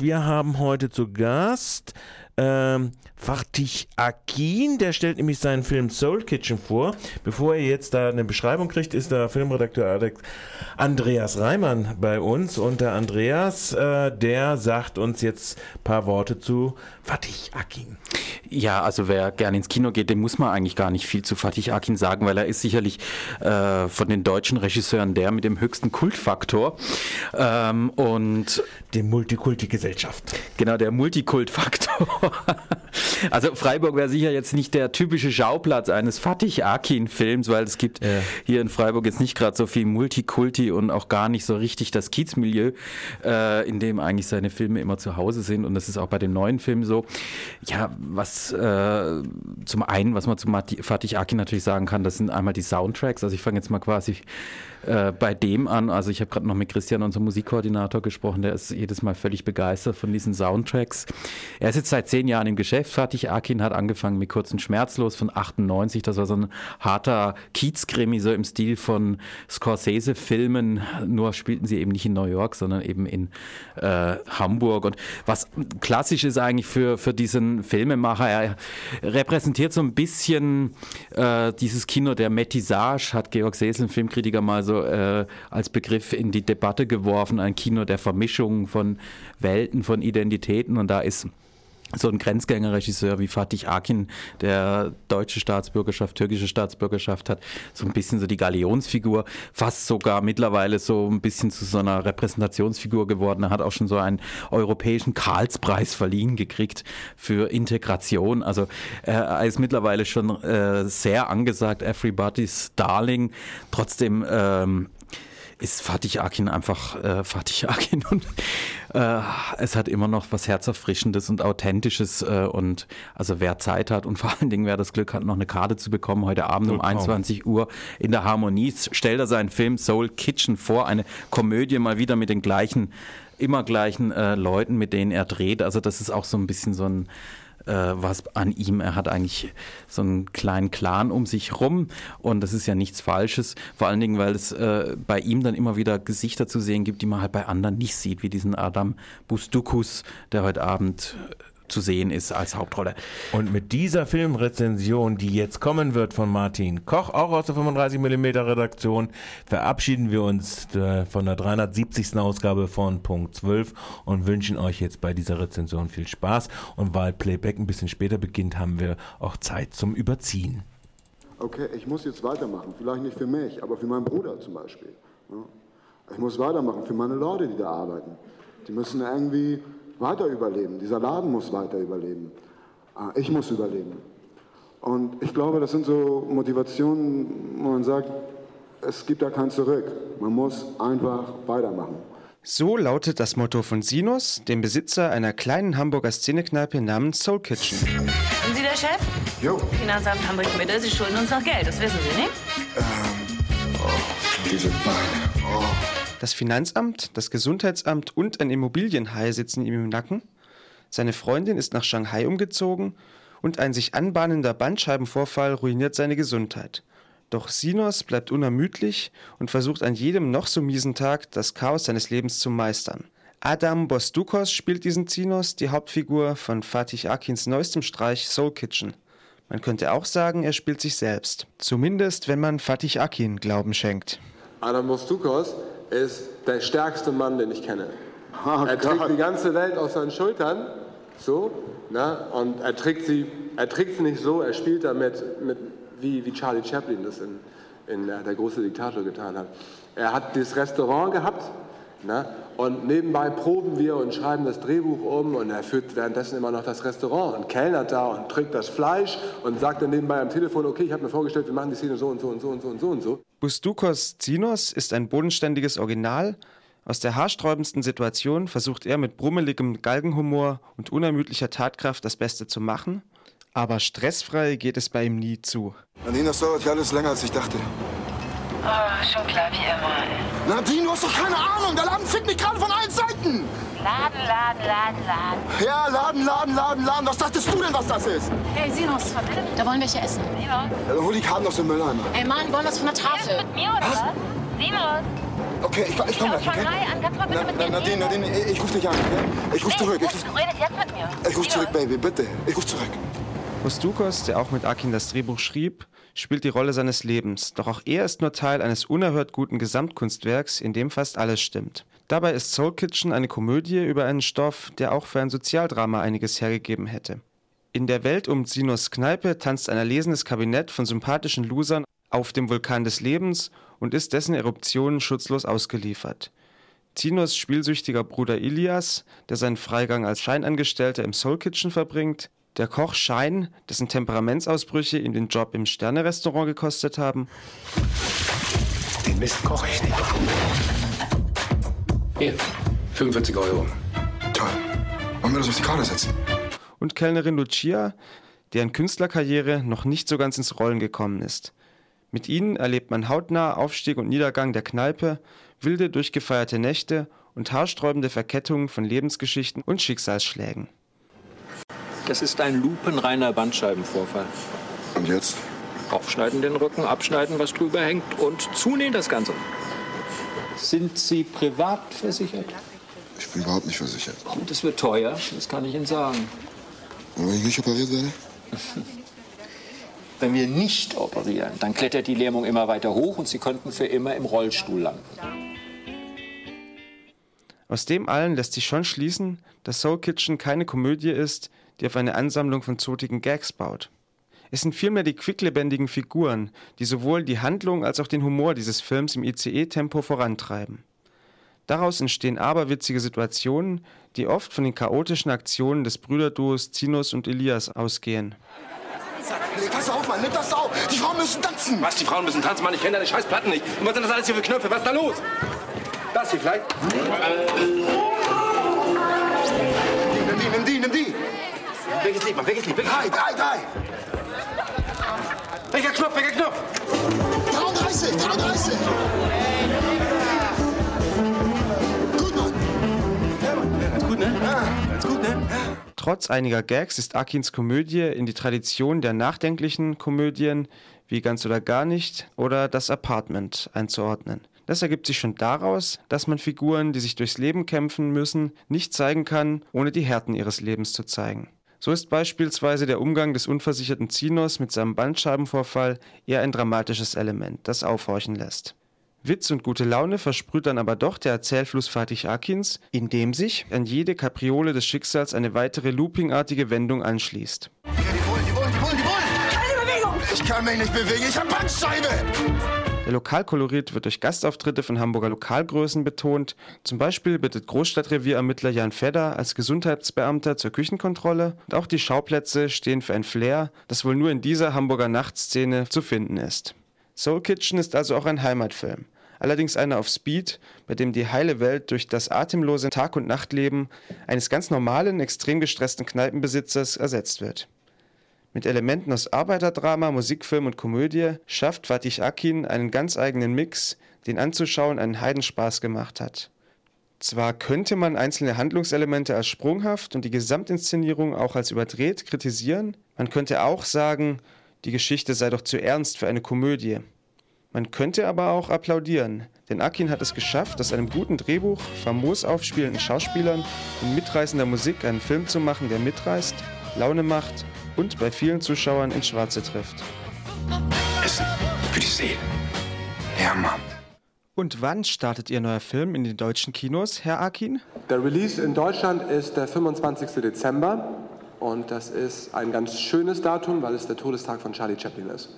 Wir haben heute zu Gast ähm, Fatih Akin, der stellt nämlich seinen Film Soul Kitchen vor. Bevor er jetzt da eine Beschreibung kriegt, ist der Filmredakteur Andreas Reimann bei uns. Und der Andreas, äh, der sagt uns jetzt ein paar Worte zu Fatih Akin. Ja, also wer gerne ins Kino geht, dem muss man eigentlich gar nicht viel zu Fatih Akin sagen, weil er ist sicherlich äh, von den deutschen Regisseuren der mit dem höchsten Kultfaktor. Ähm, und die Multikulti-Gesellschaft. Genau, der Multikultfaktor. also Freiburg wäre sicher jetzt nicht der typische Schauplatz eines Fatih Akin-Films, weil es gibt ja. hier in Freiburg jetzt nicht gerade so viel Multikulti und auch gar nicht so richtig das Kiezmilieu, äh, in dem eigentlich seine Filme immer zu Hause sind. Und das ist auch bei den neuen Filmen so. Ja, was äh, zum einen, was man zu Fatih Akin natürlich sagen kann, das sind einmal die Soundtracks. Also ich fange jetzt mal quasi äh, bei dem an. Also ich habe gerade noch mit Christian, unserem Musikkoordinator, gesprochen. Der ist jedes Mal völlig begeistert von diesen Soundtracks. Er ist jetzt seit zehn Jahren im Geschäft. Fatih Akin hat angefangen mit Kurzen Schmerzlos von 98. Das war so ein harter Kiezkrimi, so im Stil von Scorsese-Filmen. Nur spielten sie eben nicht in New York, sondern eben in äh, Hamburg. Und was klassisch ist eigentlich für, für diesen Filmemacher, er repräsentiert so ein bisschen äh, dieses Kino der Metissage, hat Georg Sesel, ein Filmkritiker, mal so äh, als Begriff in die Debatte geworfen, ein Kino der Vermischung von Welten, von Identitäten. Und da ist so ein Grenzgängerregisseur wie Fatih Akin, der deutsche Staatsbürgerschaft, türkische Staatsbürgerschaft hat, so ein bisschen so die Galionsfigur, fast sogar mittlerweile so ein bisschen zu so einer Repräsentationsfigur geworden. Er hat auch schon so einen europäischen Karlspreis verliehen gekriegt für Integration. Also er ist mittlerweile schon äh, sehr angesagt, everybody's darling. Trotzdem ähm, ist Fatih Akin einfach äh, Fatih Akin und äh, es hat immer noch was Herzerfrischendes und Authentisches äh, und also wer Zeit hat und vor allen Dingen wer das Glück hat, noch eine Karte zu bekommen, heute Abend um 21 Uhr in der Harmonie, stellt er seinen Film Soul Kitchen vor, eine Komödie mal wieder mit den gleichen, immer gleichen äh, Leuten, mit denen er dreht. Also das ist auch so ein bisschen so ein äh, was an ihm. Er hat eigentlich so einen kleinen Clan um sich rum und das ist ja nichts Falsches. Vor allen Dingen, weil es äh, bei ihm dann immer wieder Gesichter zu sehen gibt, die man halt bei anderen nicht sieht, wie diesen Adam Bustukus, der heute Abend zu sehen ist als Hauptrolle. Und mit dieser Filmrezension, die jetzt kommen wird von Martin Koch, auch aus der 35mm Redaktion, verabschieden wir uns äh, von der 370. Ausgabe von Punkt 12 und wünschen euch jetzt bei dieser Rezension viel Spaß. Und weil Playback ein bisschen später beginnt, haben wir auch Zeit zum Überziehen. Okay, ich muss jetzt weitermachen. Vielleicht nicht für mich, aber für meinen Bruder zum Beispiel. Ich muss weitermachen für meine Leute, die da arbeiten. Die müssen irgendwie weiter überleben. Dieser Laden muss weiter überleben. Ah, ich muss überleben. Und ich glaube, das sind so Motivationen, wo man sagt, es gibt da kein Zurück. Man muss einfach weitermachen. So lautet das Motto von Sinus, dem Besitzer einer kleinen Hamburger Szenekneipe namens Soul Kitchen. Sind Sie der Chef? Jo. Finanzamt Hamburg-Mitte, Sie schulden uns noch Geld, das wissen Sie, nicht? Ähm, oh, diese Beine. Oh. Das Finanzamt, das Gesundheitsamt und ein Immobilienhai sitzen ihm im Nacken. Seine Freundin ist nach Shanghai umgezogen und ein sich anbahnender Bandscheibenvorfall ruiniert seine Gesundheit. Doch Sinos bleibt unermüdlich und versucht an jedem noch so miesen Tag das Chaos seines Lebens zu meistern. Adam Bostukos spielt diesen Sinos, die Hauptfigur von Fatih Akins neuestem Streich Soul Kitchen. Man könnte auch sagen, er spielt sich selbst. Zumindest, wenn man Fatih Akin Glauben schenkt. Adam Bostukos ist der stärkste Mann, den ich kenne. Oh, er trägt Gott. die ganze Welt auf seinen Schultern, so, ne? und er trägt sie, er trägt sie nicht so, er spielt damit, mit, wie, wie Charlie Chaplin das in, in äh, Der große Diktator getan hat. Er hat dieses Restaurant gehabt, Ne? Und nebenbei proben wir und schreiben das Drehbuch um und er führt währenddessen immer noch das Restaurant und kellnert da und trinkt das Fleisch und sagt dann nebenbei am Telefon, okay, ich habe mir vorgestellt, wir machen die Szene so und so und so und so und so und so. Bustukos Zinos ist ein bodenständiges Original. Aus der haarsträubendsten Situation versucht er mit brummeligem Galgenhumor und unermüdlicher Tatkraft das Beste zu machen. Aber stressfrei geht es bei ihm nie zu. Nadine, das dauert ja alles länger, als ich dachte. Oh, schon klar wie immer. Nadine, du hast doch keine Ahnung. Der Laden fickt mich gerade von allen Seiten. Laden, Laden, Laden, Laden. Ja, Laden, Laden, Laden, Laden. Was dachtest du denn, was das ist? Hey, Sinus, da wollen wir hier essen. Sinus? Ja, hol die Karten aus dem Mülleimer. Ey, Mann, wir wollen das von der Tafel. Mit mir oder was? Sinus? Okay, ich, ich komme gleich, okay? An, kannst du mal bitte Na, mit na, mir Nadine? Nadine, ich, ich rufe dich an, okay? Ich rufe Nee, zurück. du Ich, redest jetzt mit mir. ich rufe zurück, Baby, bitte. Ich rufe zurück. Kostukos, der auch mit Akin das Drehbuch schrieb, spielt die Rolle seines Lebens, doch auch er ist nur Teil eines unerhört guten Gesamtkunstwerks, in dem fast alles stimmt. Dabei ist Soul Kitchen eine Komödie über einen Stoff, der auch für ein Sozialdrama einiges hergegeben hätte. In der Welt um Zinos Kneipe tanzt ein erlesenes Kabinett von sympathischen Losern auf dem Vulkan des Lebens und ist dessen Eruptionen schutzlos ausgeliefert. Zinos spielsüchtiger Bruder Ilias, der seinen Freigang als Scheinangestellter im Soul Kitchen verbringt, der Koch Schein, dessen Temperamentsausbrüche ihm den Job im Sternerestaurant gekostet haben, Den Mist koche ich nicht. Hier, 45 Euro. Toll. Wollen wir das auf die Karte setzen? und Kellnerin Lucia, deren Künstlerkarriere noch nicht so ganz ins Rollen gekommen ist. Mit ihnen erlebt man hautnah Aufstieg und Niedergang der Kneipe, wilde, durchgefeierte Nächte und haarsträubende Verkettungen von Lebensgeschichten und Schicksalsschlägen. Das ist ein lupenreiner Bandscheibenvorfall. Und jetzt? Aufschneiden den Rücken, abschneiden, was drüber hängt und zunähen das Ganze. Sind Sie privat versichert? Ich bin überhaupt nicht versichert. Das wird teuer, das kann ich Ihnen sagen. Und wenn ich nicht operiert werde? Wenn wir nicht operieren, dann klettert die Lähmung immer weiter hoch und Sie könnten für immer im Rollstuhl landen. Aus dem allen lässt sich schon schließen, dass Soul Kitchen keine Komödie ist, die auf eine Ansammlung von zotigen Gags baut. Es sind vielmehr die quicklebendigen Figuren, die sowohl die Handlung als auch den Humor dieses Films im ICE-Tempo vorantreiben. Daraus entstehen aberwitzige Situationen, die oft von den chaotischen Aktionen des Brüderduos Zinos und Elias ausgehen. Nee, pass auf, Mann, nimm das auf. Die Frauen müssen tanzen. Was, die Frauen müssen tanzen, Mann? Ich kenne deine scheiß Platten nicht. Und was sind das alles hier für Knöpfe? Was ist da los? Das hier vielleicht? Welches Lied, Mann? Welches Lied? Welches Drei, Lied? drei, drei. Welcher Knopf? Welcher Knopf? 33, 33. Gut, Mann. Ganz gut, ne? Ganz gut, ne? Trotz einiger Gags ist Akins Komödie in die Tradition der nachdenklichen Komödien wie Ganz oder gar nicht oder Das Apartment einzuordnen. Das ergibt sich schon daraus, dass man Figuren, die sich durchs Leben kämpfen müssen, nicht zeigen kann, ohne die Härten ihres Lebens zu zeigen. So ist beispielsweise der Umgang des unversicherten Zinos mit seinem Bandscheibenvorfall eher ein dramatisches Element, das aufhorchen lässt. Witz und gute Laune versprüht dann aber doch der Erzählfluss Fatih Akins, indem sich an jede Kapriole des Schicksals eine weitere loopingartige Wendung anschließt. Ja, die Bullen, die Bullen, die Bullen, die Bullen. Keine Bewegung. Ich kann mich nicht bewegen. Ich hab Bandscheibe. Der Lokalkolorit wird durch Gastauftritte von Hamburger Lokalgrößen betont. Zum Beispiel bittet Großstadtrevierermittler Jan Fedder als Gesundheitsbeamter zur Küchenkontrolle und auch die Schauplätze stehen für ein Flair, das wohl nur in dieser Hamburger Nachtszene zu finden ist. Soul Kitchen ist also auch ein Heimatfilm. Allerdings einer auf Speed, bei dem die heile Welt durch das atemlose Tag- und Nachtleben eines ganz normalen, extrem gestressten Kneipenbesitzers ersetzt wird. Mit Elementen aus Arbeiterdrama, Musikfilm und Komödie schafft Fatih Akin einen ganz eigenen Mix, den anzuschauen einen Heidenspaß gemacht hat. Zwar könnte man einzelne Handlungselemente als sprunghaft und die Gesamtinszenierung auch als überdreht kritisieren, man könnte auch sagen, die Geschichte sei doch zu ernst für eine Komödie. Man könnte aber auch applaudieren, denn Akin hat es geschafft, aus einem guten Drehbuch, famos aufspielenden Schauspielern und mitreißender Musik einen Film zu machen, der mitreißt, Laune macht und bei vielen Zuschauern ins Schwarze trifft. Essen für die Seele. Ja, Mann. Und wann startet Ihr neuer Film in den deutschen Kinos, Herr Akin? Der Release in Deutschland ist der 25. Dezember und das ist ein ganz schönes Datum, weil es der Todestag von Charlie Chaplin ist.